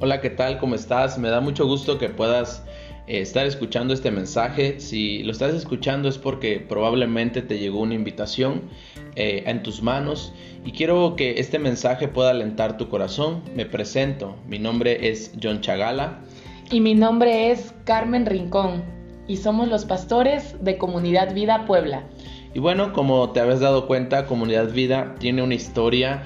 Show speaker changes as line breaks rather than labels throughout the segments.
Hola, ¿qué tal? ¿Cómo estás? Me da mucho gusto que puedas eh, estar escuchando este mensaje. Si lo estás escuchando es porque probablemente te llegó una invitación eh, en tus manos y quiero que este mensaje pueda alentar tu corazón. Me presento, mi nombre es John Chagala.
Y mi nombre es Carmen Rincón y somos los pastores de Comunidad Vida Puebla.
Y bueno, como te habías dado cuenta, Comunidad Vida tiene una historia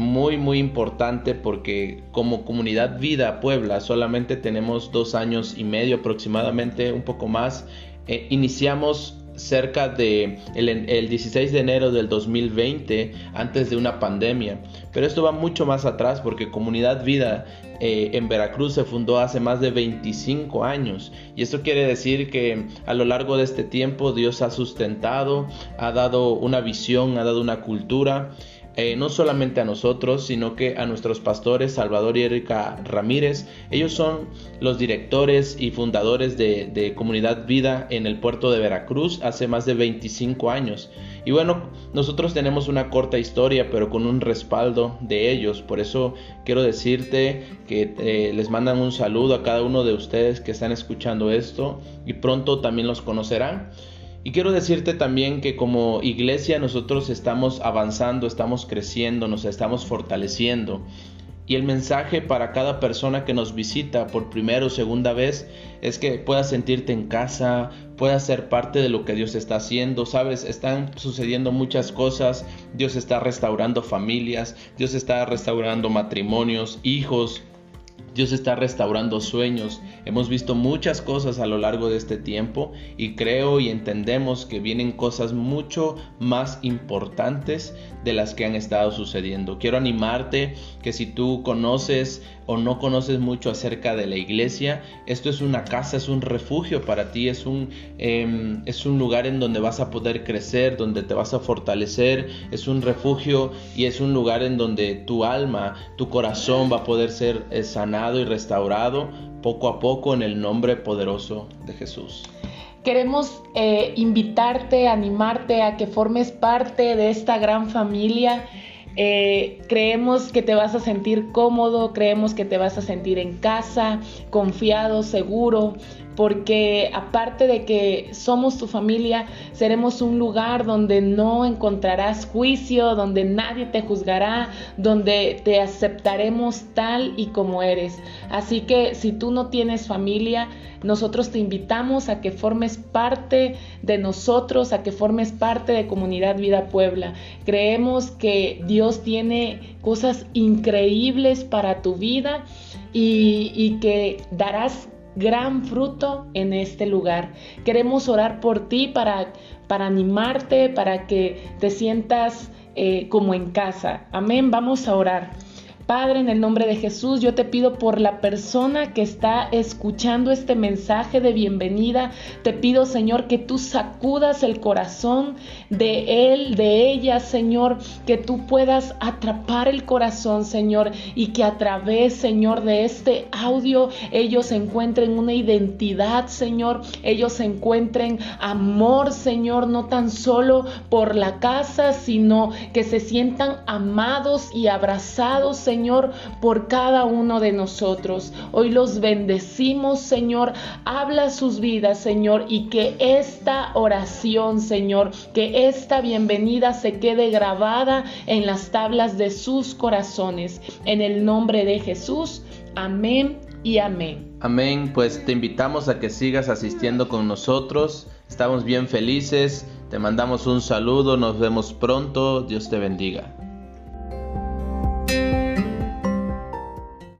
muy muy importante porque como comunidad vida Puebla solamente tenemos dos años y medio aproximadamente un poco más eh, iniciamos cerca de el, 16 de enero del 2020 antes de una pandemia. Pero esto va mucho más atrás porque comunidad vida eh, en Veracruz se fundó hace más de 25 años. Y esto quiere decir que a lo largo de este tiempo Dios ha sustentado ha dado una visión ha dado una cultura eh, no solamente a nosotros, sino que a nuestros pastores Salvador y Erika Ramírez. Ellos son los directores y fundadores de, Comunidad Vida en el puerto de Veracruz hace más de 25 años. Y bueno, nosotros tenemos una corta historia, pero con un respaldo de ellos. Por eso quiero decirte que eh, les mandan un saludo a cada uno de ustedes que están escuchando esto y pronto también los conocerán. Y quiero decirte también que como iglesia nosotros estamos avanzando, estamos creciendo, nos estamos fortaleciendo. Y el mensaje para cada persona que nos visita por primera o segunda vez es que puedas sentirte en casa, puedas ser parte de lo que Dios está haciendo. Sabes, están sucediendo muchas cosas. Dios está restaurando familias, Dios está restaurando matrimonios, hijos, Dios está restaurando sueños. Hemos visto muchas cosas a lo largo de este tiempo y creo y entendemos que vienen cosas mucho más importantes de las que han estado sucediendo. Quiero animarte que si tú conoces o no conoces mucho acerca de la iglesia, esto es una casa, es un refugio para ti, es un, em, es un lugar en donde vas a poder crecer, donde te vas a fortalecer, es un refugio y es un lugar en donde tu alma, tu corazón va a poder ser eh, y restaurado poco a poco en el nombre poderoso de Jesús.
Queremos eh, invitarte, animarte a que formes parte de esta gran familia. Eh, creemos que te vas a sentir cómodo, creemos que te vas a sentir en casa, confiado, seguro, porque aparte de que somos tu familia, seremos un lugar donde no encontrarás juicio, donde nadie te juzgará, donde te aceptaremos tal y como eres. Así que si tú no tienes familia, nosotros te invitamos a que formes parte de nosotros, a que formes parte de Comunidad Vida Puebla. Creemos que Dios tiene cosas increíbles para tu vida y, y que darás gran fruto en este lugar. Queremos orar por ti para, para animarte, para que te sientas eh, como en casa. Amén, vamos a orar. Padre, en el nombre de Jesús, yo te pido por la persona que está escuchando este mensaje de bienvenida. Te pido, Señor, que tú sacudas el corazón de él, de ella, Señor, que tú puedas atrapar el corazón, Señor, y que a través, Señor, de este audio ellos encuentren una identidad, Señor, ellos encuentren amor, Señor, no tan solo por la casa, sino que se sientan amados y abrazados, Señor Señor, por cada uno de nosotros. Hoy los bendecimos, Señor. Habla sus vidas, Señor, y que esta oración, Señor, que esta bienvenida se quede grabada en las tablas de sus corazones. En el nombre de Jesús. Amén y amén.
Amén, pues te invitamos a que sigas asistiendo con nosotros. Estamos bien felices. Te mandamos un saludo, nos vemos pronto. Dios te bendiga.